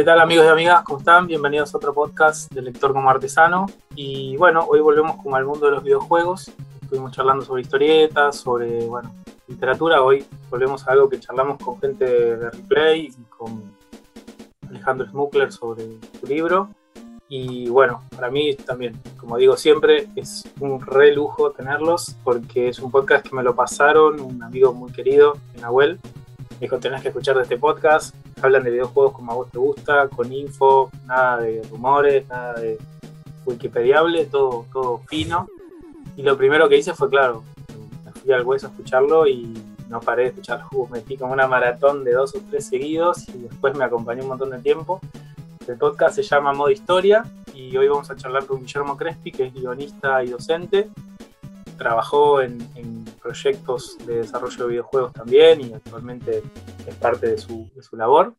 ¿Qué tal amigos y amigas? ¿Cómo están? Bienvenidos a otro podcast de Lector como Artesano. Y bueno, hoy volvemos con el mundo de los videojuegos. Estuvimos charlando sobre historietas, sobre, bueno, literatura. Hoy volvemos a algo que charlamos con gente de Replay y con Alejandro Smukler sobre su libro. Y bueno, para mí también, como digo siempre, es un re lujo tenerlos porque es un podcast que me lo pasaron un amigo muy querido, Nahuel. Me dijo, tenés que escuchar de este podcast. Hablan de videojuegos como a vos te gusta, con info, nada de rumores, nada de wikipediable, todo, todo fino. Y lo primero que hice fue, claro, me fui al hueso a escucharlo y no paré de escucharlo. Metí como una maratón de dos o tres seguidos y después me acompañó un montón de tiempo. El podcast se llama Modo Historia y hoy vamos a charlar con Guillermo Crespi, que es guionista y docente. Trabajó en, en proyectos de desarrollo de videojuegos también y actualmente es parte de su, de su labor.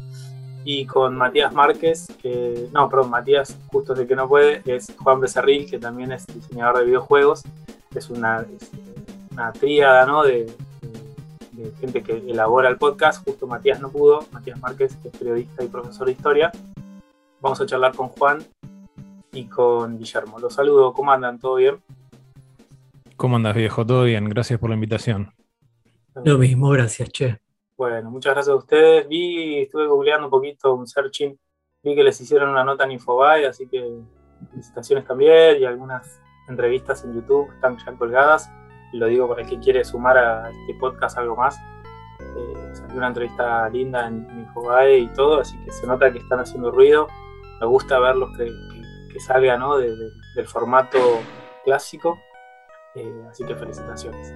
Y con Matías Márquez, que, no, perdón, Matías, justo de que no puede, es Juan Becerril, que también es diseñador de videojuegos. Es una, es una tríada ¿no? de, de gente que elabora el podcast. Justo Matías no pudo, Matías Márquez, que es periodista y profesor de historia. Vamos a charlar con Juan y con Guillermo. Los saludo, ¿cómo andan? ¿Todo bien? ¿Cómo andas, viejo? ¿Todo bien? Gracias por la invitación. Lo mismo, gracias, Che. Bueno, muchas gracias a ustedes. Vi, estuve googleando un poquito, un searching, vi que les hicieron una nota en Infobae, así que felicitaciones también y algunas entrevistas en YouTube están ya colgadas. Lo digo para el que quiere sumar a este podcast algo más. Eh, salió una entrevista linda en, en Infobae y todo, así que se nota que están haciendo ruido. Me gusta verlos que, que, que salga ¿no? de, de, del formato clásico. Eh, así que felicitaciones.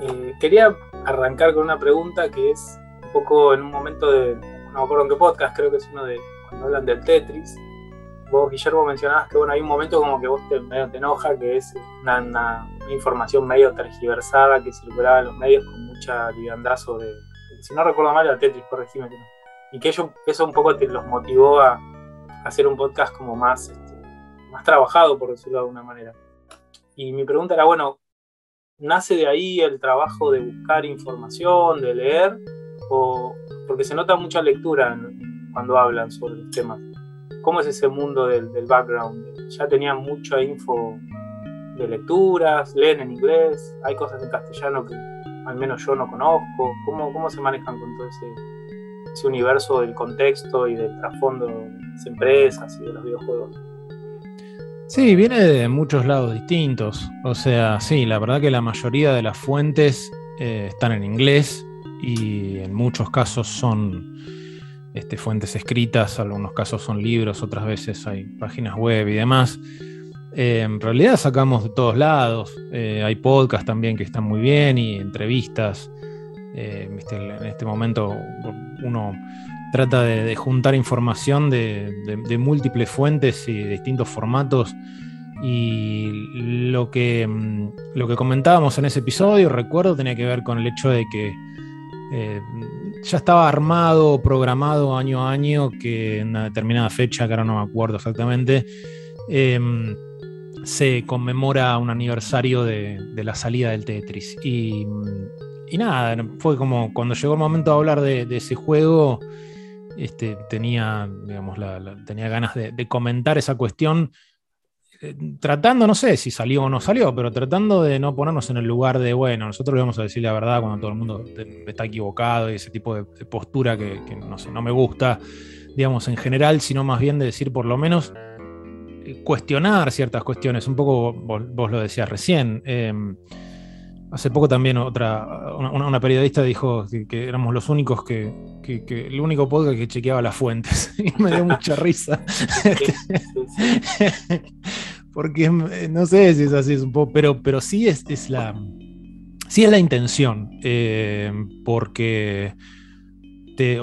Eh, quería arrancar con una pregunta que es un poco en un momento de, no me acuerdo en qué podcast, creo que es uno de cuando hablan del Tetris. Vos, Guillermo, mencionabas que bueno, hay un momento como que vos te, medio te enoja, que es una, información medio tergiversada que circulaba en los medios con mucha liviandad sobre, si no recuerdo mal, era Tetris, corregime que no. Y que ello, eso un poco te los motivó a, a hacer un podcast como más, este, más trabajado, por decirlo de alguna manera. Y mi pregunta era, bueno, ¿nace de ahí el trabajo de buscar información, de leer? O, porque se nota mucha lectura cuando hablan sobre los temas. ¿Cómo es ese mundo del, del background? ¿Ya tenían mucha info de lecturas? ¿Leen en inglés? ¿Hay cosas en castellano que al menos yo no conozco? ¿Cómo, cómo se manejan con todo ese, ese universo del contexto y del trasfondo de las empresas y de los videojuegos? Sí, viene de muchos lados distintos. O sea, sí, la verdad que la mayoría de las fuentes eh, están en inglés y en muchos casos son este, fuentes escritas, algunos casos son libros, otras veces hay páginas web y demás. Eh, en realidad sacamos de todos lados. Eh, hay podcasts también que están muy bien y entrevistas. En este momento uno trata de, juntar información de, múltiples fuentes y distintos formatos. Y lo que, mm, lo que comentábamos en ese episodio, recuerdo, tenía que ver con el hecho de que eh, ya estaba armado, programado año a año, que en una determinada fecha, que ahora no me acuerdo exactamente, eh, se conmemora un aniversario de, la salida del Tetris. Y, y, nada, fue como cuando llegó el momento de hablar de ese juego, este, tenía, digamos, tenía ganas de, comentar esa cuestión, eh, tratando, no sé si salió o no salió, pero tratando de no ponernos en el lugar de, bueno, nosotros vamos a decir la verdad cuando todo el mundo está equivocado y ese tipo de, postura que, no sé, no me gusta, digamos, en general, sino más bien de decir por lo menos eh, cuestionar ciertas cuestiones, un poco vos, lo decías recién. Eh, Hace poco también otra, una, periodista dijo que, éramos los únicos que, el único podcast que chequeaba las fuentes. y me dio mucha risa. Porque no sé si es así, es un poco, pero, pero sí es, es la. Sí es la intención. Eh, porque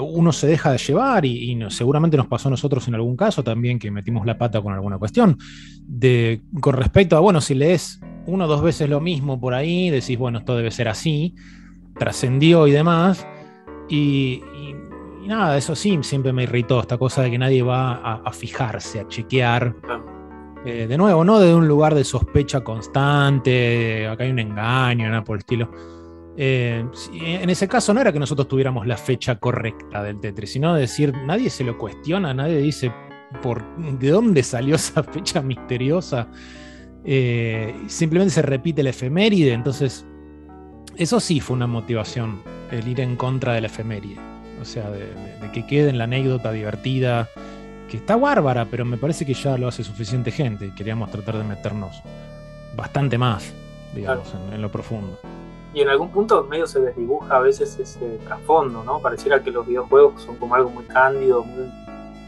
uno se deja de llevar y, seguramente nos pasó a nosotros en algún caso también que metimos la pata con alguna cuestión. De, con respecto a, bueno, si lees uno o dos veces lo mismo por ahí, decís, bueno, esto debe ser así, trascendió y demás. Y, y, y, nada, eso sí, siempre me irritó, esta cosa de que nadie va a, fijarse, a chequear. Eh, de nuevo, no de un lugar de sospecha constante, acá hay un engaño, nada por el estilo. Eh, en ese caso no era que nosotros tuviéramos la fecha correcta del Tetris, sino decir, nadie se lo cuestiona, nadie dice por de dónde salió esa fecha misteriosa. Eh, simplemente se repite el efeméride, entonces eso sí fue una motivación, el ir en contra de la efeméride. O sea, de, que quede en la anécdota divertida, que está bárbara, pero me parece que ya lo hace suficiente gente. Queríamos tratar de meternos bastante más, digamos, en, lo profundo. Y en algún punto medio se desdibuja a veces ese trasfondo, ¿no? Pareciera que los videojuegos son como algo muy cándido, muy,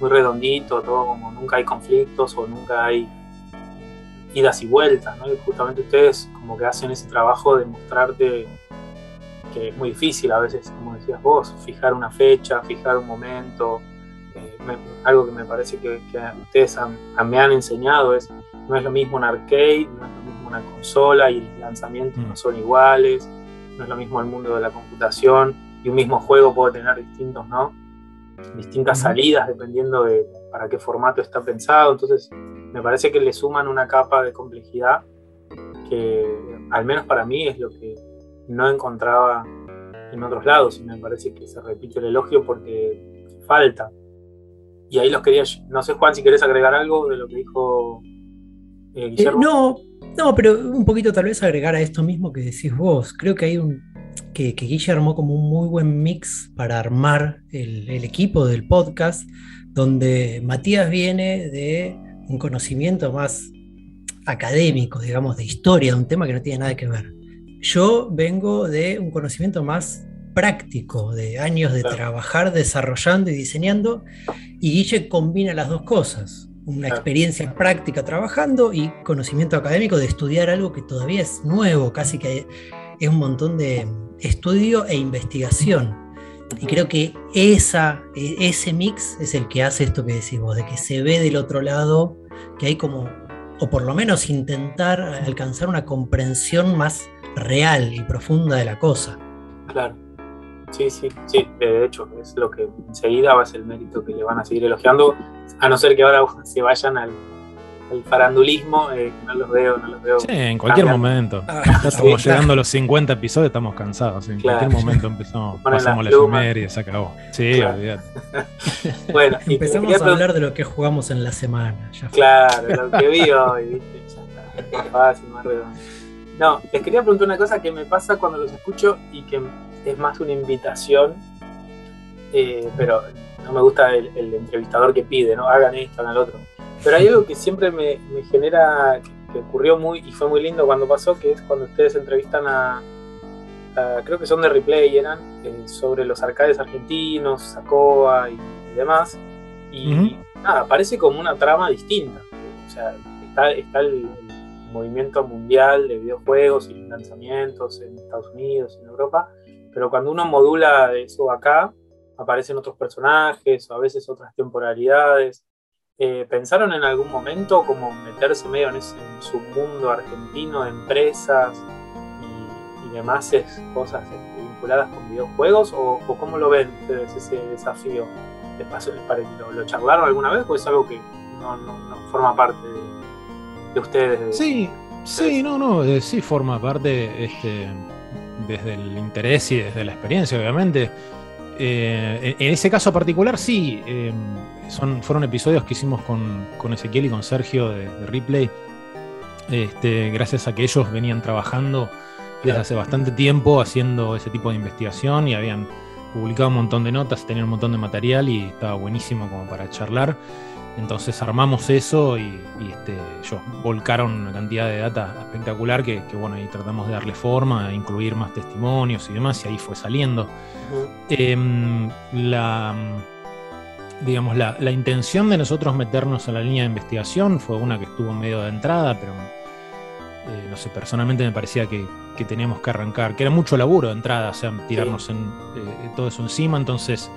muy redondito, todo como nunca hay conflictos o nunca hay idas y vueltas, ¿no? Y justamente ustedes como que hacen ese trabajo de mostrarte que es muy difícil a veces, como decías vos, fijar una fecha, fijar un momento. Eh, algo que me parece que, ustedes me han enseñado es, no es lo mismo un arcade, no es lo mismo una consola y los lanzamientos no mm. son iguales, no es lo mismo el mundo de la computación y un mismo juego puede tener distintos, ¿no? distintas salidas dependiendo de para qué formato está pensado. Entonces, me parece que le suman una capa de complejidad que, al menos para mí, es lo que no encontraba en otros lados y me parece que se repite el elogio porque falta. Y ahí los quería, no sé Juan si querés agregar algo de lo que dijo eh, Guillermo. Eh, no, no, pero un poquito tal vez agregar a esto mismo que decís vos. Creo que hay un, que, que Guille armó como un muy buen mix para armar el, el, equipo del podcast, donde Matías viene de un conocimiento más académico, digamos, de historia, de un tema que no tiene nada que ver. Yo vengo de un conocimiento más práctico, de años de trabajar desarrollando y diseñando, y Guille combina las dos cosas, una experiencia práctica trabajando y conocimiento académico de estudiar algo que todavía es nuevo, casi que es un montón de estudio e investigación. Y creo que esa, e, ese mix es el que hace esto que decís vos, de que se ve del otro lado, que hay como, o por lo menos intentar alcanzar una comprensión más real y profunda de la cosa. Claro. Sí, sí, sí, de hecho, es lo que enseguida va a ser el mérito que le van a seguir elogiando, a no ser que ahora se vayan al, farandulismo, eh, no los veo, no los veo. Sí, en cualquier momento. Ah, estamos llegando a los 50 episodios, estamos cansados. En cualquier momento empezamos, pasamos la, y se acabó. Sí, olvídate. bueno, empezamos a hablar de lo que jugamos en la semana. claro, lo que vi hoy, ¿viste? Ya está, fácil, más redondo. No, les quería preguntar una cosa que me pasa cuando los escucho y que es más una invitación, eh, pero no me gusta el, entrevistador que pide, ¿no? Hagan esto, hagan lo otro. Pero hay algo que siempre me, genera, que, ocurrió muy y fue muy lindo cuando pasó, que es cuando ustedes entrevistan a, creo que son de replay, eran, eh, sobre los arcades argentinos, Sacoa y, demás. Y nada, parece como una trama distinta. O sea, está, está el movimiento mundial de videojuegos y lanzamientos en Estados Unidos, en Europa, pero cuando uno modula eso acá, aparecen otros personajes o a veces otras temporalidades. Eh, ¿Pensaron en algún momento como meterse medio en ese submundo argentino de empresas y, demás cosas este, vinculadas con videojuegos? ¿O, cómo lo ven ustedes ese desafío? ¿Les pasó, lo, lo, charlaron alguna vez o es algo que no, no forma parte de, de ustedes. Sí, sí, no, no, eh, sí forma parte este, desde el interés y desde la experiencia, obviamente. Eh, en ese caso particular, sí, em, son, fueron episodios que hicimos con, Ezequiel y con Sergio de, Replay, este, gracias a que ellos venían trabajando desde hace bastante tiempo haciendo ese tipo de investigación y habían publicado un montón de notas, tenían un montón de material y estaba buenísimo como para charlar. Entonces armamos eso y, este, ellos volcaron una cantidad de data espectacular que, bueno, ahí tratamos de darle forma, incluir más testimonios y demás, y ahí fue saliendo. Em, la, digamos, la, intención de nosotros meternos a la línea de investigación fue una que estuvo medio de entrada, pero eh, no sé, personalmente me parecía que, teníamos que arrancar, que era mucho laburo de entrada, o sea, tirarnos en, eh, todo eso encima, entonces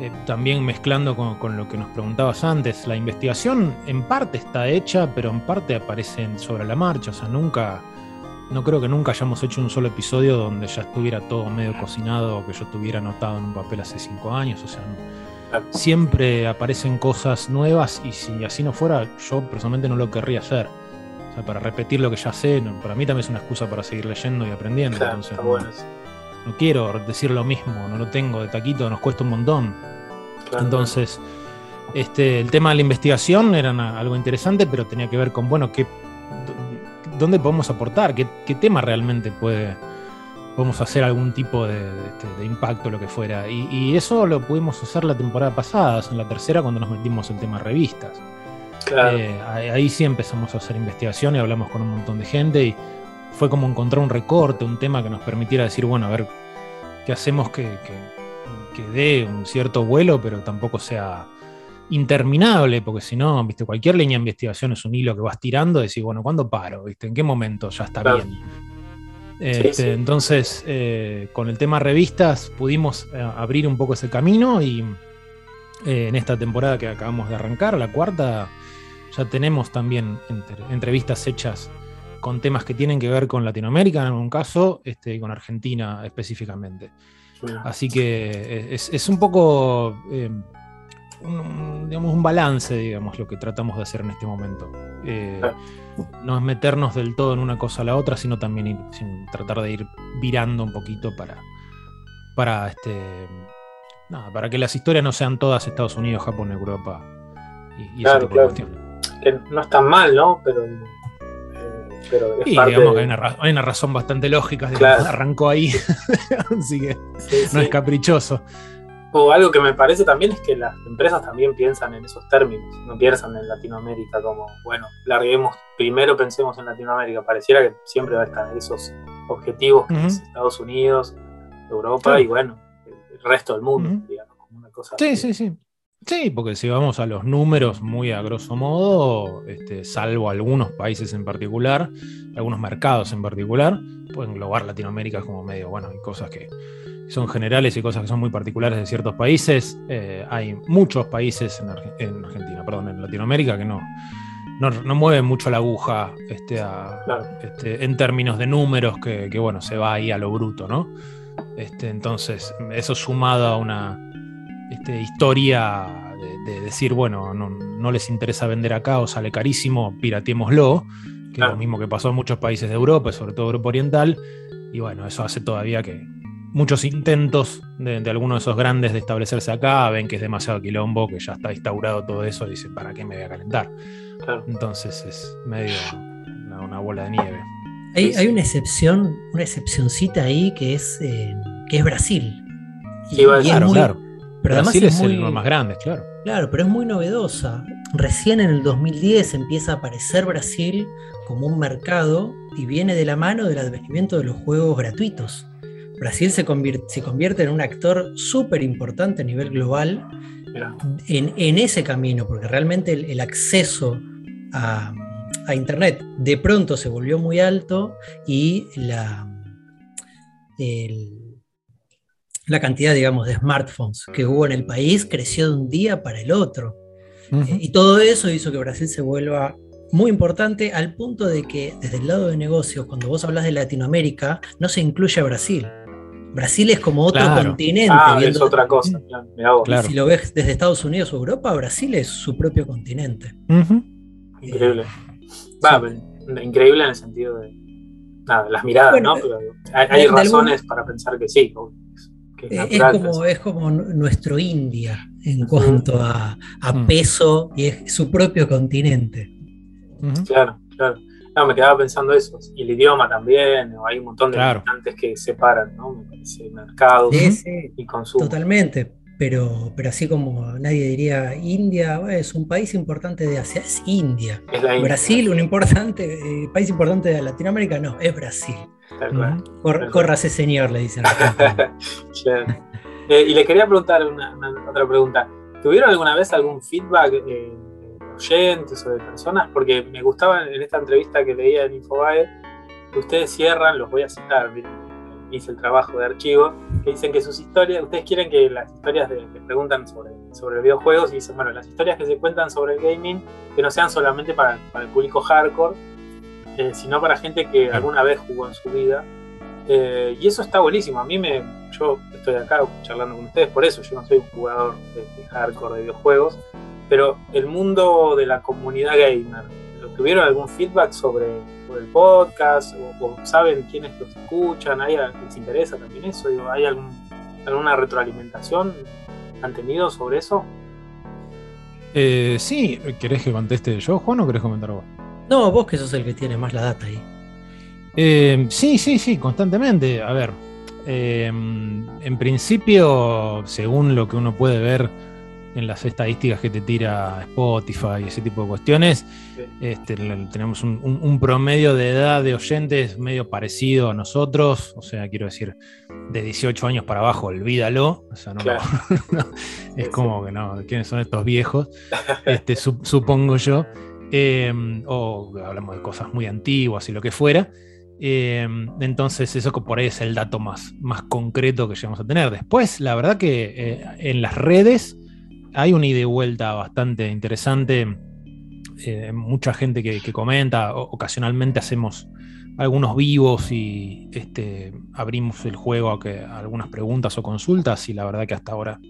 eh, también mezclando con, lo que nos preguntabas antes, la investigación en parte está hecha, pero en parte aparecen sobre la marcha, o sea, nunca, no creo que nunca hayamos hecho un solo episodio donde ya estuviera todo medio cocinado o que yo estuviera anotado en un papel hace cinco años, o sea, siempre aparecen cosas nuevas y si así no fuera, yo personalmente no lo querría hacer. O sea, para repetir lo que ya sé, para mí también es una excusa para seguir leyendo y aprendiendo. entonces, no quiero decir lo mismo, no lo tengo de taquito, nos cuesta un montón. Entonces, este, el tema de la investigación era algo interesante, pero tenía que ver con, bueno, qué, dónde podemos aportar, qué, tema realmente puede, podemos hacer algún tipo de, este, impacto, lo que fuera. Y, eso lo pudimos hacer la temporada pasada, en la tercera, cuando nos metimos en tema revistas. Eh, ahí sí empezamos a hacer investigación y hablamos con un montón de gente y fue como encontrar un recorte, un tema que nos permitiera decir, bueno, a ver qué hacemos que, que, que dé un cierto vuelo, pero tampoco sea interminable, porque si no, viste, cualquier línea de investigación es un hilo que vas tirando decís, bueno, ¿cuándo paro? ¿Viste? ¿En qué momento ya está bien? Este, entonces, eh, con el tema revistas pudimos eh, abrir un poco ese camino y eh, en esta temporada que acabamos de arrancar, la cuarta, ya tenemos también entrevistas hechas con temas que tienen que ver con Latinoamérica en algún caso este, y con Argentina específicamente. Así que es, un poco un, digamos, un balance, digamos, lo que tratamos de hacer en este momento. Eh, no es meternos del todo en una cosa a la otra, sino también tratar de ir virando un poquito para, para, este, para que las historias no sean todas Estados Unidos, Japón, Europa y, ese tipo de cuestiones. Que no están mal, ¿no? Pero pero digamos que hay una, razón bastante lógica, arrancó ahí, así que no es caprichoso. O algo que me parece también es que las empresas también piensan en esos términos, no piensan en Latinoamérica como, bueno, larguemos, primero pensemos en Latinoamérica, pareciera que siempre va a estar esos objetivos que es Estados Unidos, Europa y bueno, el resto del mundo, digamos, como una cosa. Sí, sí, sí. Sí, porque si vamos a los números muy a grosso modo, este, salvo algunos países en particular, algunos mercados en particular, pueden englobar Latinoamérica como medio, bueno, hay cosas que son generales y cosas que son muy particulares de ciertos países. Eh, hay muchos países en, Argentina, perdón, en Latinoamérica que no, no, mueven mucho la aguja este, este, en términos de números que, bueno, se va ahí a lo bruto, ¿no? Este, entonces, eso sumado a una este, historia de, decir, bueno, no, les interesa vender acá o sale carísimo, pirateémoslo, que es lo mismo que pasó en muchos países de Europa, sobre todo Europa Oriental, y bueno, eso hace todavía que, muchos intentos de, algunos de esos grandes de establecerse acá, ven que es demasiado quilombo, que ya está instaurado todo eso, y dicen, ¿para qué me voy a calentar? Entonces es medio una, bola de nieve. Hay, una excepción, una excepcioncita ahí que es, eh, que es Brasil. Y, claro, claro. Pero Brasil es, el más grande, claro. Claro, pero es muy novedosa. Recién en el 2010 empieza a aparecer Brasil como un mercado y viene de la mano del advenimiento de los juegos gratuitos. Brasil se convierte, en un actor súper importante a nivel global en, ese camino, porque realmente el, acceso a, Internet de pronto se volvió muy alto y la, la cantidad, digamos, de smartphones que hubo en el país creció de un día para el otro. Eh, y todo eso hizo que Brasil se vuelva muy importante al punto de que desde el lado de negocios, cuando vos hablas de Latinoamérica, no se incluye a Brasil. Brasil es como otro continente. Ah, es otra cosa. Si lo ves desde Estados Unidos o Europa, Brasil es su propio continente. Increíble. increíble en el sentido de nada, las miradas, ¿no? hay, razones para pensar que sí. Eh, es, como, es como nuestro India en cuanto a, mm. peso y es su propio continente. Claro, claro. No, me quedaba pensando eso. Y el idioma también, hay un montón de claro. que separan, ¿no? Me parece, mercado y consumo. Totalmente. Pero, pero así como nadie diría India, es un país importante de Asia, es India. Brasil, un importante, eh, país importante de Latinoamérica, no, es Brasil. Señor, le dicen. Eh, y le quería preguntar una, otra pregunta. ¿Tuvieron alguna vez algún feedback eh, oyentes o de personas, porque me gustaba en esta entrevista que leía en Infobae, que ustedes cierran, los voy a citar, hice el trabajo de archivo, que dicen que sus historias, ustedes quieren que las historias de, que preguntan sobre, sobre videojuegos y dicen, bueno, las historias que se cuentan sobre el gaming, que no sean solamente para, el público hardcore, eh, sino para gente que alguna vez jugó en su vida. Eh, y eso está buenísimo. A mí me. Yo estoy acá charlando con ustedes por eso. Yo no soy un jugador de hardcore de videojuegos pero el mundo de la comunidad gamer, ¿tuvieron algún feedback sobre, el podcast? O, saben quiénes los escuchan? ¿Hay, ¿Les interesa también eso? ¿Hay alguna retroalimentación? ¿Han tenido sobre eso? Eh, sí, ¿querés que conteste yo, Juan, o querés comentar vos? No, vos que sos el que tiene más la data ahí. Eh, sí, sí, sí, constantemente. A ver, eh, en principio, según lo que uno puede ver en las estadísticas que te tira Spotify y ese tipo de cuestiones, este, tenemos un, promedio de edad de oyentes medio parecido a nosotros, o sea, quiero decir, de 18 años para abajo, olvídalo, o sea, no, es como que no, ¿quiénes son estos viejos? Este, supongo yo, em, o hablamos de cosas muy antiguas y lo que fuera. Em, entonces, eso por ahí es el dato más, más concreto que llegamos a tener. Después, la verdad que eh, en las redes hay una ida y vuelta bastante interesante. Eh, mucha gente que, comenta, ocasionalmente hacemos algunos vivos y este, abrimos el juego a, que, algunas preguntas o consultas y la verdad que hasta ahora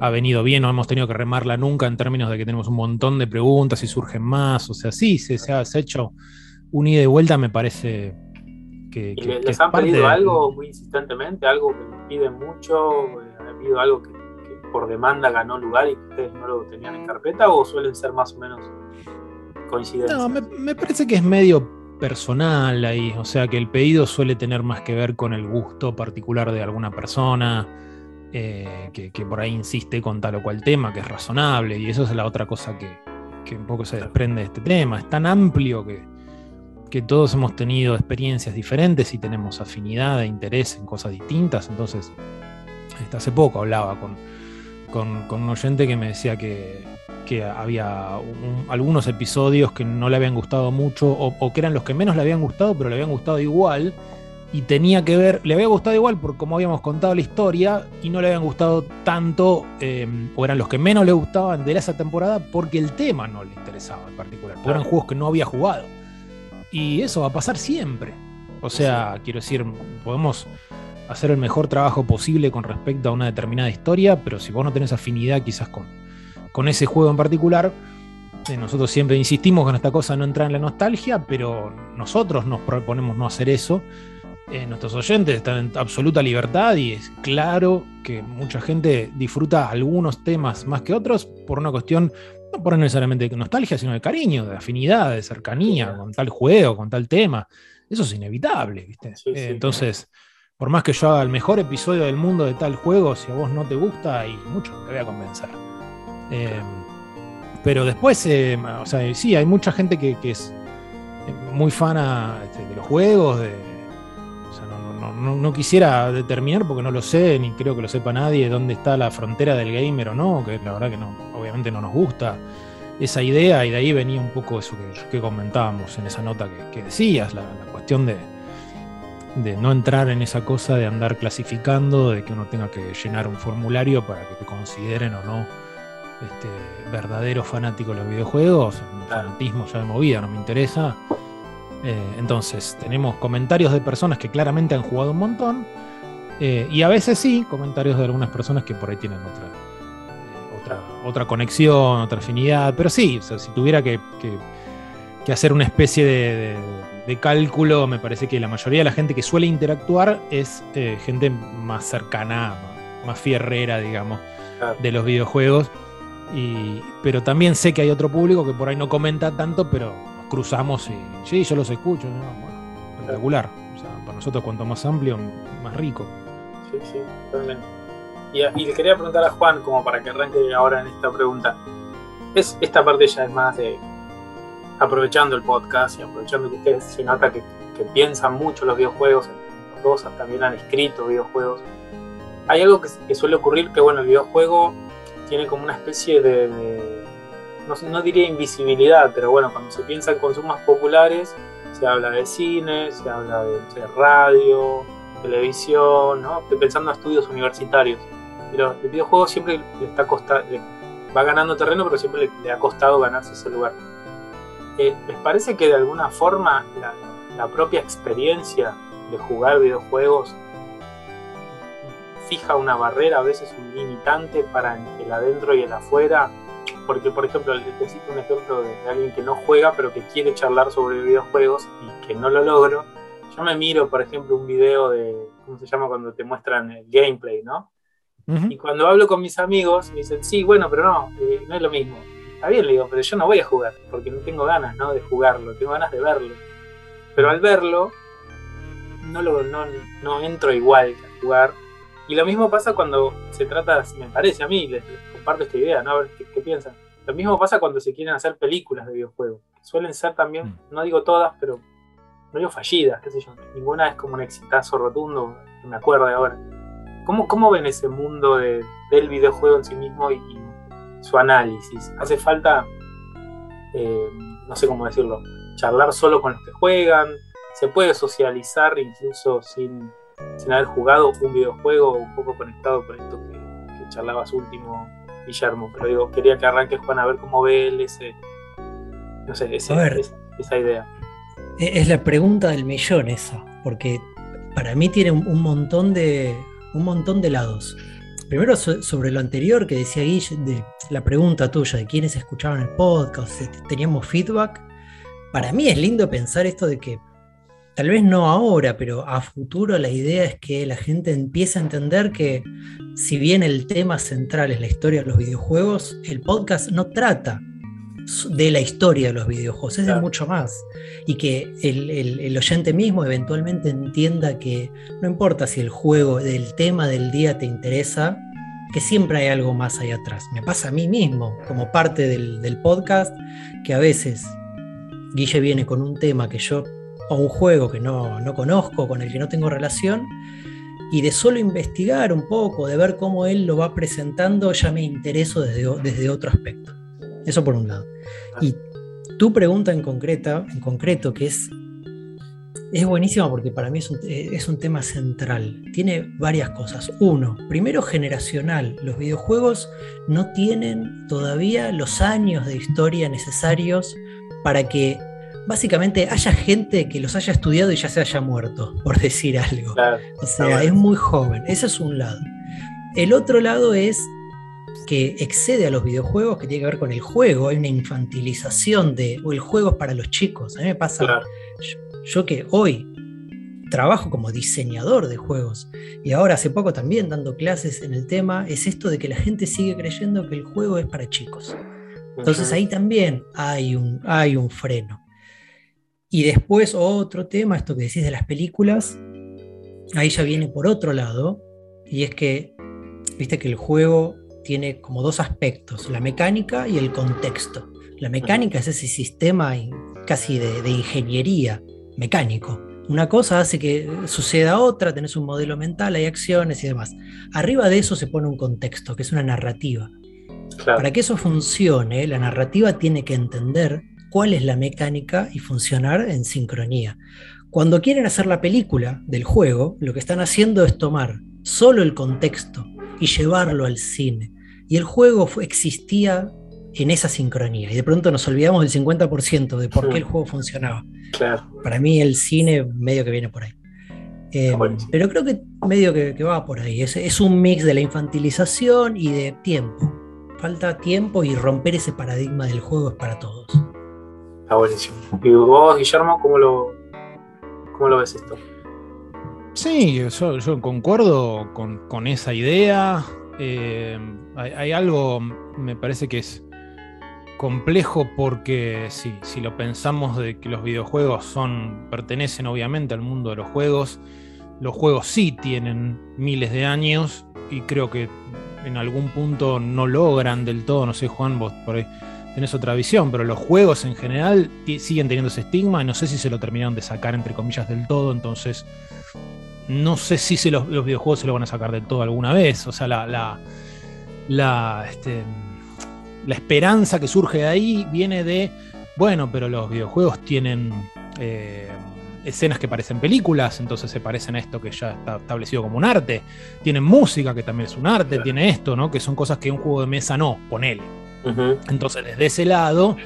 ha venido bien, no hemos tenido que remarla nunca en términos de que tenemos un montón de preguntas y surgen más, o sea, sí, se, ha, hecho un ida y vuelta, me parece que... les han pedido algo muy insistentemente, algo que les piden mucho, eh, ha pedido algo que por demanda ganó lugar y que ustedes no lo tenían en carpeta o suelen ser más o menos coincidentes? No, me, parece que es medio personal ahí, o sea que el pedido suele tener más que ver con el gusto particular de alguna persona, eh, que, por ahí insiste con tal o cual tema, que es razonable, y eso es la otra cosa que, que un poco se desprende de este tema. Es tan amplio que, que todos hemos tenido experiencias diferentes y tenemos afinidad e interés en cosas distintas, entonces hasta hace poco hablaba con, con, un oyente que me decía que, había algunos episodios que no le habían gustado mucho o, que eran los que menos le habían gustado, pero le habían gustado igual. Y tenía que ver, le había gustado igual por cómo habíamos contado la historia y no le habían gustado tanto, em, o eran los que menos le gustaban de esa temporada porque el tema no le interesaba en particular, porque eran juegos que no había jugado. Y eso va a pasar siempre. O sea, quiero decir, podemos hacer el mejor trabajo posible con respecto a una determinada historia, pero si vos no tenés afinidad quizás con, con ese juego en particular, eh, nosotros siempre insistimos que esta cosa no entra en la nostalgia, pero nosotros nos proponemos no hacer eso. Eh, nuestros oyentes están en absoluta libertad y es claro que mucha gente disfruta algunos temas más que otros por una cuestión, no por necesariamente de nostalgia, sino de cariño, de afinidad, de cercanía con tal juego, con tal tema. Eso es inevitable, ¿viste? Eh, entonces, por más que yo haga el mejor episodio del mundo de tal juego, si a vos no te gusta, y mucho te voy a convencer. Eh, pero después, o sea, sí, hay mucha gente que, es muy fana este, de los juegos, de, no, quisiera determinar, porque no lo sé, ni creo que lo sepa nadie, dónde está la frontera del gamer o no, que la verdad que no, obviamente no nos gusta esa idea, y de ahí venía un poco eso que, comentábamos en esa nota que, decías, la cuestión de de no entrar en esa cosa de andar clasificando, de que uno tenga que llenar un formulario para que te consideren o no este, verdadero fanático de los videojuegos, un fanatismo ya de movida, no me interesa. Eh, entonces, tenemos comentarios de personas que claramente han jugado un montón, eh, y a veces sí, comentarios de algunas personas que por ahí tienen otra, eh, otra, otra conexión, otra afinidad, pero sí, si tuviera que, hacer una especie de de cálculo, me parece que la mayoría de la gente que suele interactuar es gente más cercana, más, fierrera, digamos, de los videojuegos. Y, pero también sé que hay otro público que por ahí no comenta tanto, pero cruzamos y sí, yo los escucho. espectacular. O sea, para nosotros cuanto más amplio, más rico. Sí, sí, totalmente. Y, y, le quería preguntar a Juan, como para que arranque ahora en esta pregunta. Es, esta parte ya es más de aprovechando el podcast y aprovechando que ustedes se nota que, piensan mucho los videojuegos, los dos también han escrito videojuegos. Hay algo que, suele ocurrir que, bueno, el videojuego tiene como una especie de, no, diría invisibilidad, pero bueno, cuando se piensa en consumos populares, se habla de cine, se habla de, radio, televisión, ¿no? Estoy pensando en estudios universitarios. Pero el videojuego siempre le está va ganando terreno, pero siempre le ha costado ganarse ese lugar. Eh, ¿les parece que de alguna forma la, propia experiencia de jugar videojuegos fija una barrera, a veces un limitante para el adentro y el afuera? Porque por ejemplo, necesito un ejemplo de alguien que no juega, pero que quiere charlar sobre videojuegos y que no lo logro. Yo me miro, por ejemplo, un video de, ¿cómo se llama? Cuando te muestran el gameplay, ¿no? Y cuando hablo con mis amigos, me dicen, sí, bueno, pero no, eh, no es lo mismo. Está bien, le digo, pero yo no voy a jugar, porque no tengo ganas, ¿no? De jugarlo, tengo ganas de verlo. Pero al verlo, no, lo, no, no entro igual a jugar. Y lo mismo pasa cuando se trata, me parece a mí, les, comparto esta idea, ¿no? A ver qué, piensan. Lo mismo pasa cuando se quieren hacer películas de videojuegos. Suelen ser también, mm. no digo todas, pero no digo fallidas, qué sé yo. Ninguna es como un exitazo rotundo, me acuerdo de ahora. ¿Cómo, cómo ven ese mundo de, del videojuego en sí mismo y, su análisis? ¿Hace falta, eh, no sé cómo decirlo, charlar solo con los que juegan? ¿Se puede socializar incluso sin, sin haber jugado un videojuego un poco conectado con esto que, que charlabas último, Guillermo? Pero digo, quería que arranques Juan a ver cómo ve él ese, no sé, esa idea. E, es la pregunta del millón esa, porque para mí tiene un montón de, un montón de lados. Primero sobre lo anterior que decía Guille, de la pregunta tuya de quiénes escuchaban el podcast, si teníamos feedback. Para mí es lindo pensar esto de que tal vez no ahora, pero a futuro la idea es que la gente empiece a entender que si bien el tema central es la historia de los videojuegos, el podcast no trata de la historia de los videojuegos, es de mucho más. Y que el, oyente mismo eventualmente entienda que no importa si el juego, del tema del día te interesa, que siempre hay algo más ahí atrás. Me pasa a mí mismo, como parte del, podcast, que a veces Guille viene con un tema que yo, o un juego que no, no conozco, con el que no tengo relación, y de solo investigar un poco, de ver cómo él lo va presentando, ya me intereso desde, desde otro aspecto. Eso por un lado. Y tu pregunta en, concreta, en concreto, que es, es buenísima porque para mí es un, es un tema central. Tiene varias cosas. Uno, primero generacional. Los videojuegos no tienen todavía los años de historia necesarios para que básicamente haya gente que los haya estudiado y ya se haya muerto, por decir algo. o sea, es muy joven. Ese es un lado. El otro lado es que excede a los videojuegos, que tiene que ver con el juego, hay una infantilización de, o el juego es para los chicos. A mí me pasa, yo, que hoy trabajo como diseñador de juegos y ahora hace poco también dando clases en el tema, es esto de que la gente sigue creyendo que el juego es para chicos. Entonces ahí también hay un, hay un freno. Y después otro tema, esto que decís de las películas, ahí ya viene por otro lado, y es que, viste que el juego tiene como dos aspectos, la mecánica y el contexto. La mecánica es ese sistema casi de, ingeniería mecánico. Una cosa hace que suceda otra, tenés un modelo mental, hay acciones y demás. Arriba de eso se pone un contexto, que es una narrativa. Para que eso funcione, la narrativa tiene que entender cuál es la mecánica y funcionar en sincronía. Cuando quieren hacer la película del juego, lo que están haciendo es tomar solo el contexto y llevarlo al cine. Y el juego existía en esa sincronía. Y de pronto nos olvidamos del 50% de por qué el juego funcionaba. Para mí el cine medio que viene por ahí. Eh, pero creo que medio que, va por ahí. Es, es, un mix de la infantilización y de tiempo. Falta tiempo y romper ese paradigma del juego es para todos. ¿Y vos, Guillermo, cómo lo, cómo lo ves esto? Sí, yo, concuerdo con, esa idea. Eh, hay, algo, me parece que es complejo porque sí, si lo pensamos de que los videojuegos son, pertenecen obviamente al mundo de los juegos, los juegos sí tienen miles de años y creo que en algún punto no logran del todo, no sé Juan, vos por ahí tenés otra visión, pero los juegos en general siguen teniendo ese estigma no sé si se lo terminaron de sacar entre comillas del todo, entonces no sé si se los, videojuegos se lo van a sacar del todo alguna vez. O sea, la, la, la, este, la esperanza que surge de ahí viene de, bueno, pero los videojuegos tienen eh, escenas que parecen películas, entonces se parecen a esto que ya está establecido como un arte. Tienen música, que también es un arte, tiene esto, ¿no? Que son cosas que un juego de mesa no, ponele. Entonces, desde ese lado,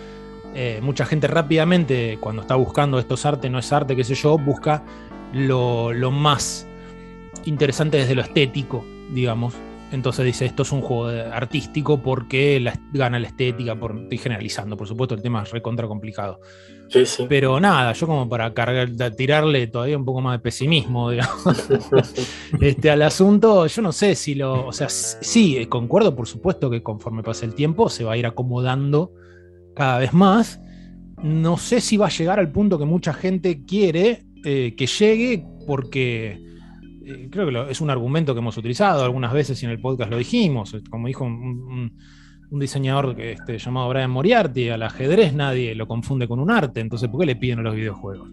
eh, mucha gente rápidamente, cuando está buscando estos arte, no es arte, qué sé yo, busca lo, más interesante desde lo estético, digamos. Entonces dice, esto es un juego artístico porque gana la estética, por, estoy generalizando, por supuesto el tema es recontra complicado. Sí, sí. Pero nada, yo como para cargar, tirarle todavía un poco más de pesimismo este, al asunto, yo no sé si lo, o sea, sí, concuerdo por supuesto que conforme pase el tiempo se va a ir acomodando cada vez más. No sé si va a llegar al punto que mucha gente quiere eh, que llegue porque eh, creo que es un argumento que hemos utilizado algunas veces y en el podcast lo dijimos, como dijo un, diseñador que, este, llamado Brian Moriarty, al ajedrez nadie lo confunde con un arte, entonces ¿por qué le piden a los videojuegos?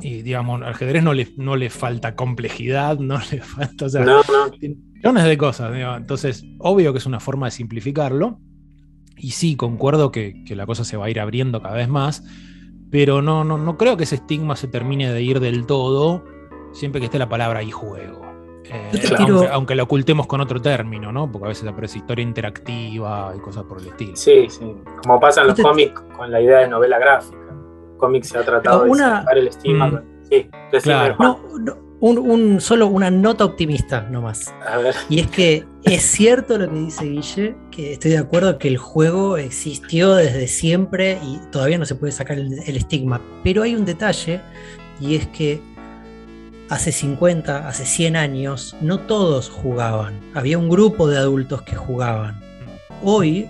Y digamos, al ajedrez no le, no le falta complejidad, no le falta, o sea, millones de cosas. Entonces, obvio que es una forma de simplificarlo. Y sí, concuerdo que, que, la cosa se va a ir abriendo cada vez más, pero no, no, no creo que ese estigma se termine de ir del todo siempre que esté la palabra y juego. Eh, aunque, lo ocultemos con otro término, ¿no? Porque a veces aparece historia interactiva y cosas por el estilo. Sí, sí. Como pasa en los cómics con la idea de novela gráfica. Cómics se ha tratado de una... el estigma. Mm. Sí, claro. no, un, solo una nota optimista nomás. A ver. Y es que es cierto lo que dice Guille, que estoy de acuerdo que el juego existió desde siempre y todavía no se puede sacar el estigma. Pero hay un detalle y es que hace 50, hace 100 años, no todos jugaban. Había un grupo de adultos que jugaban. Hoy,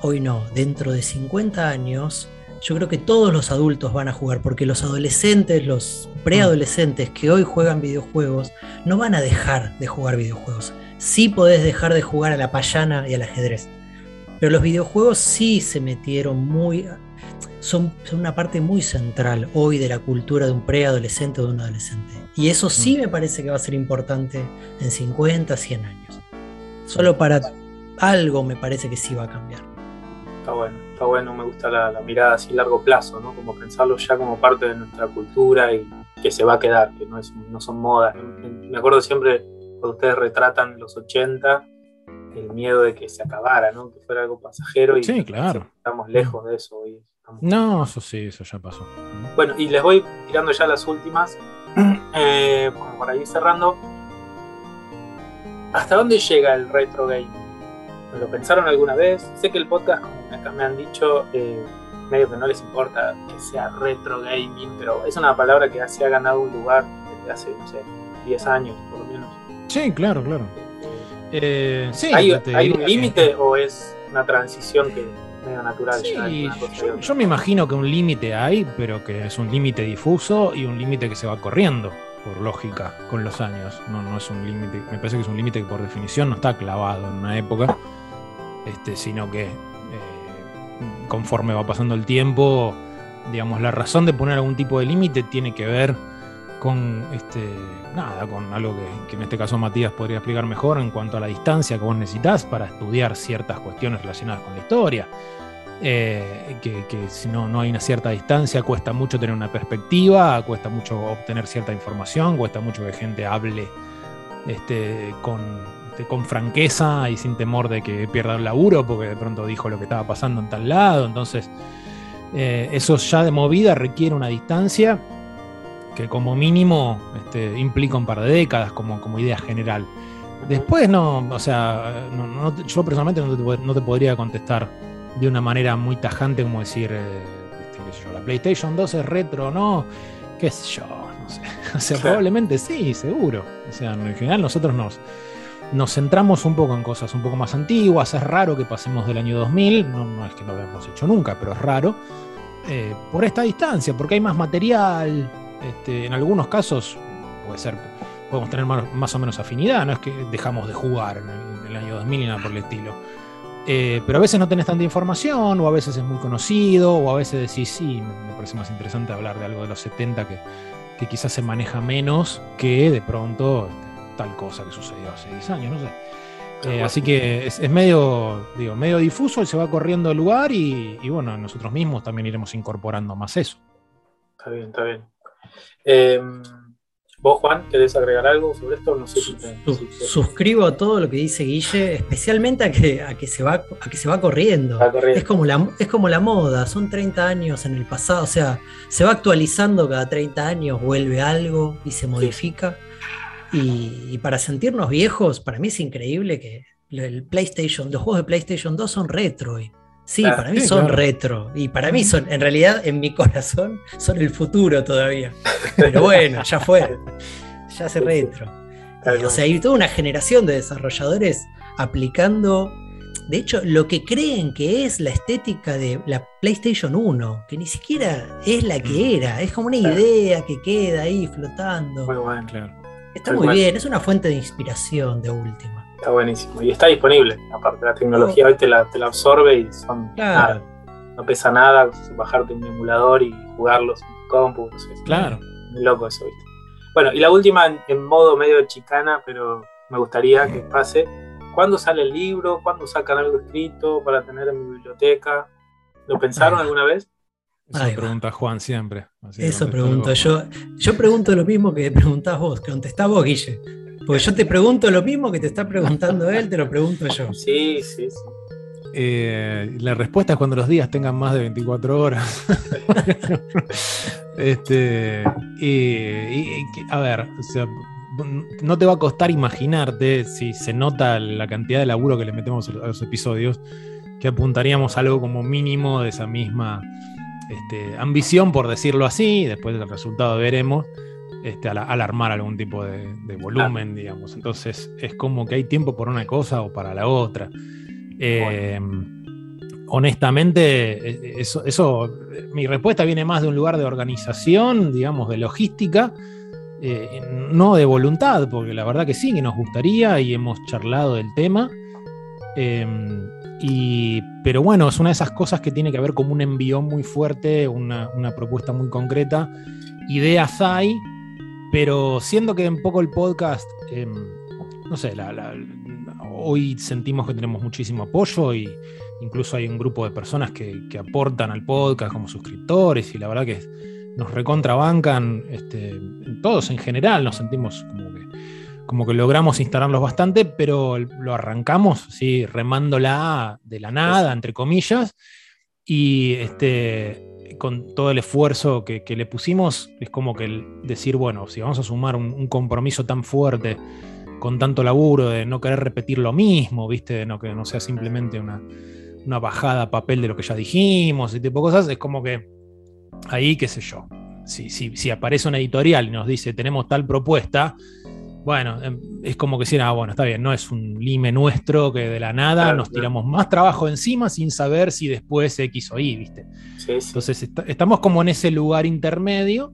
hoy no, dentro de 50 años, yo creo que todos los adultos van a jugar, porque los adolescentes, los preadolescentes que hoy juegan videojuegos, no van a dejar de jugar videojuegos. Sí podés dejar de jugar a la payana y al ajedrez. Pero los videojuegos sí se metieron muy son, una parte muy central hoy de la cultura de un preadolescente o de un adolescente. Y eso sí mm. me parece que va a ser importante en 50, 100 años. Solo para algo me parece que sí va a cambiar. Está bueno, está bueno, me gusta la, mirada así a largo plazo, ¿no? Como pensarlo ya como parte de nuestra cultura y que se va a quedar, que no, es, no son modas. Me acuerdo siempre cuando ustedes retratan los 80, el miedo de que se acabara, ¿no? Que fuera algo pasajero y sí, claro. estamos lejos de eso hoy. No, eso sí, eso ya pasó. Bueno, y les voy tirando ya las últimas, eh, por ahí cerrando. ¿Hasta dónde llega el retro game? ¿Lo pensaron alguna vez? Sé que el podcast, como me han dicho, eh, medio que no les importa que sea retro gaming, pero es una palabra que se ha ganado un lugar desde hace, no sé, 10 años por lo menos. Sí, claro, claro. Eh, ¿Hay, ¿Hay un límite o es una transición que medio natural. yo, me imagino que un límite hay, pero que es un límite difuso y un límite que se va corriendo, por lógica, con los años. No, no es un límite, me parece que es un límite que por definición no está clavado en una época, este, sino que eh, conforme va pasando el tiempo, digamos, la razón de poner algún tipo de límite tiene que ver con este nada, con algo que, en este caso Matías podría explicar mejor en cuanto a la distancia que vos necesitas para estudiar ciertas cuestiones relacionadas con la historia. Eh, que, si no, no hay una cierta distancia, cuesta mucho tener una perspectiva, cuesta mucho obtener cierta información, cuesta mucho que gente hable este, con, este, con franqueza y sin temor de que pierda el laburo porque de pronto dijo lo que estaba pasando en tal lado. Entonces, eh, eso ya de movida requiere una distancia que como mínimo este, implica un par de décadas como, como idea general. Después no, o sea, yo personalmente no te podría contestar de una manera muy tajante como decir, eh, este, la PlayStation 2 es retro, ¿no? ¿Qué sé yo? No sé. O sea, probablemente sí, seguro. O sea, en general nosotros nos, nos centramos un poco en cosas un poco más antiguas. Es raro que pasemos del año 2000, no, no es que no lo hayamos hecho nunca, pero es raro. Eh, por esta distancia, porque hay más material. Este, en algunos casos puede ser, podemos tener más, o menos afinidad, no es que dejamos de jugar en el, en el año 2000 y nada por el estilo. Eh, pero a veces no tenés tanta información, o a veces es muy conocido, o a veces decís, sí, me parece más interesante hablar de algo de los 70 que, quizás se maneja menos que de pronto este, tal cosa que sucedió hace 10 años, no sé. Eh, así que es, medio, digo, medio difuso y se va corriendo el lugar y, y, bueno, nosotros mismos también iremos incorporando más eso. Está bien, está bien. Em, ¿Vos, Juan, querés agregar algo sobre esto? No sé Suscribo a todo lo que dice Guille, especialmente a que, a que, se, va, a que se va corriendo. Es, como la, es como la moda, son 30 años en el pasado, o sea, se va actualizando cada 30 años, vuelve algo y se modifica. Y, para sentirnos viejos, para mí es increíble que el PlayStation, los juegos de PlayStation 2 son retro. Sí, para mí son retro. Y para mí son, en realidad, en mi corazón, son el futuro todavía. Pero bueno, ya fue. Ya se retro. o sea, hay toda una generación de desarrolladores aplicando de hecho, lo que creen que es la estética de la PlayStation 1, que ni siquiera es la que mm. era, es como una idea que queda ahí flotando. Muy bueno, claro. Está muy, bien, es una fuente de inspiración de última. Está buenísimo. Y está disponible. Aparte, la tecnología hoy te la, absorbe y son claro. No pesa nada bajarte un emulador y jugarlos en compu. claro. Muy loco eso, ¿viste? Bueno, y la última en modo medio chicana, pero me gustaría que pase ¿Cuándo sale el libro? ¿Cuándo sacan algo escrito para tener en mi biblioteca? ¿Lo pensaron alguna vez? Eso pregunta Juan siempre. Eso pregunto yo. Yo pregunto lo mismo que preguntás vos, que contestás vos, Guille. Porque yo te pregunto lo mismo que te está preguntando él, te lo pregunto yo. Sí, sí, sí. Eh, la respuesta es cuando los días tengan más de 24 horas. este, a ver, o sea, no te va a costar imaginarte, si se nota la cantidad de laburo que le metemos a los episodios, que apuntaríamos algo como mínimo de esa misma este, ambición, por decirlo así, después del resultado veremos, este, al, armar algún tipo de, volumen, digamos. Entonces es como que hay tiempo por una cosa o para la otra. Em, honestamente, e, eso, eso, mi respuesta viene más de un lugar de organización, digamos, de logística eh, no de voluntad, porque la verdad que sí, que nos gustaría y hemos charlado del tema. Em, pero bueno, es una de esas cosas que tiene que haber como un envión muy fuerte, una, propuesta muy concreta. Ideas hay, pero siendo que un poco el podcast, em, no sé, hoy sentimos que tenemos muchísimo apoyo y incluso hay un grupo de personas que, que aportan al podcast como suscriptores y la verdad que nos recontrabancan, este, todos en general nos sentimos como que, como que logramos instalarlos bastante, pero lo arrancamos, ¿sí? remándola de la nada, entre comillas, y este, con todo el esfuerzo que, le pusimos, es como que decir, bueno, si vamos a sumar un, compromiso tan fuerte, con tanto laburo, de no querer repetir lo mismo, ¿viste? De no que no sea simplemente una, una bajada a papel de lo que ya dijimos y tipo de cosas, es como que ahí, qué sé yo, si, si, aparece una editorial y nos dice tenemos tal propuesta, bueno, em, es como que si, ah, bueno, está bien, no es un lime nuestro que de la nada nos tiramos más trabajo encima sin saber si después X o Y, ¿viste? Entonces estamos como en ese lugar intermedio,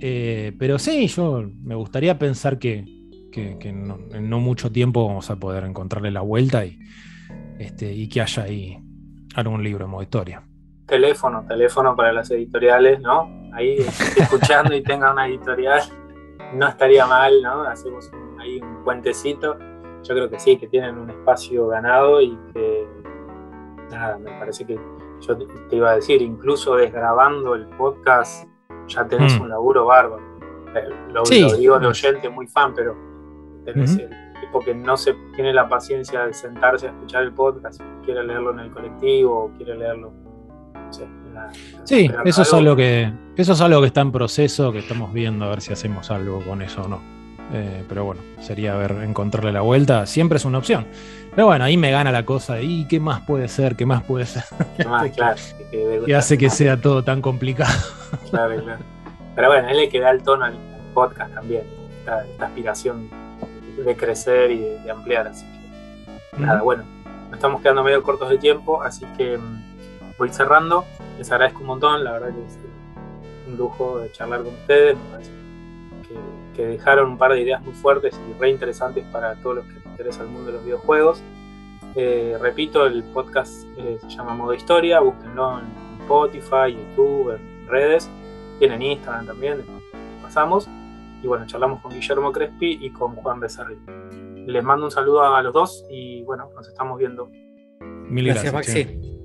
eh, pero sí, yo me gustaría pensar que, en no mucho tiempo vamos a poder encontrarle la vuelta y, este, y que haya ahí algún libro de modo historia teléfono, teléfono para las editoriales, ¿no? Ahí escuchando y tenga una editorial, no estaría mal, ¿no? Hacemos ahí un puentecito. Yo creo que sí, que tienen un espacio ganado y que, nada, me parece que yo te iba a decir, incluso desgrabando el podcast, ya tenés mm. un laburo bárbaro. Eh, lo, digo de oyente muy fan, pero tenés el tipo que no se tiene la paciencia de sentarse a escuchar el podcast, quiere leerlo en el colectivo o quiere leerlo sí, eso es, algo que, eso es algo que está en proceso, que estamos viendo a ver si hacemos algo con eso o no. Eh, pero bueno, sería ver, encontrarle la vuelta. Siempre es una opción. Pero bueno, ahí me gana la cosa de, ¿y qué más puede ser? ¿Qué más puede ser? y hace que sea todo tan complicado. claro, claro. Pero bueno, él le que da el tono al, podcast también. Esta, aspiración de crecer y de, ampliar. Así que, nada, bueno, nos estamos quedando medio cortos de tiempo, así que mm, voy cerrando. Les agradezco un montón, la verdad que es un lujo de charlar con ustedes. Me parece que, dejaron un par de ideas muy fuertes y re interesantes para todos los que les interesa el mundo de los videojuegos. Eh, repito, el podcast eh, se llama Modo Historia, búsquenlo en Spotify, YouTube, en redes, tienen Instagram también, pasamos. Y bueno, charlamos con Guillermo Crespi y con Juan Becerril. Les mando un saludo a los dos y bueno, nos estamos viendo. Mil gracias, Maxi.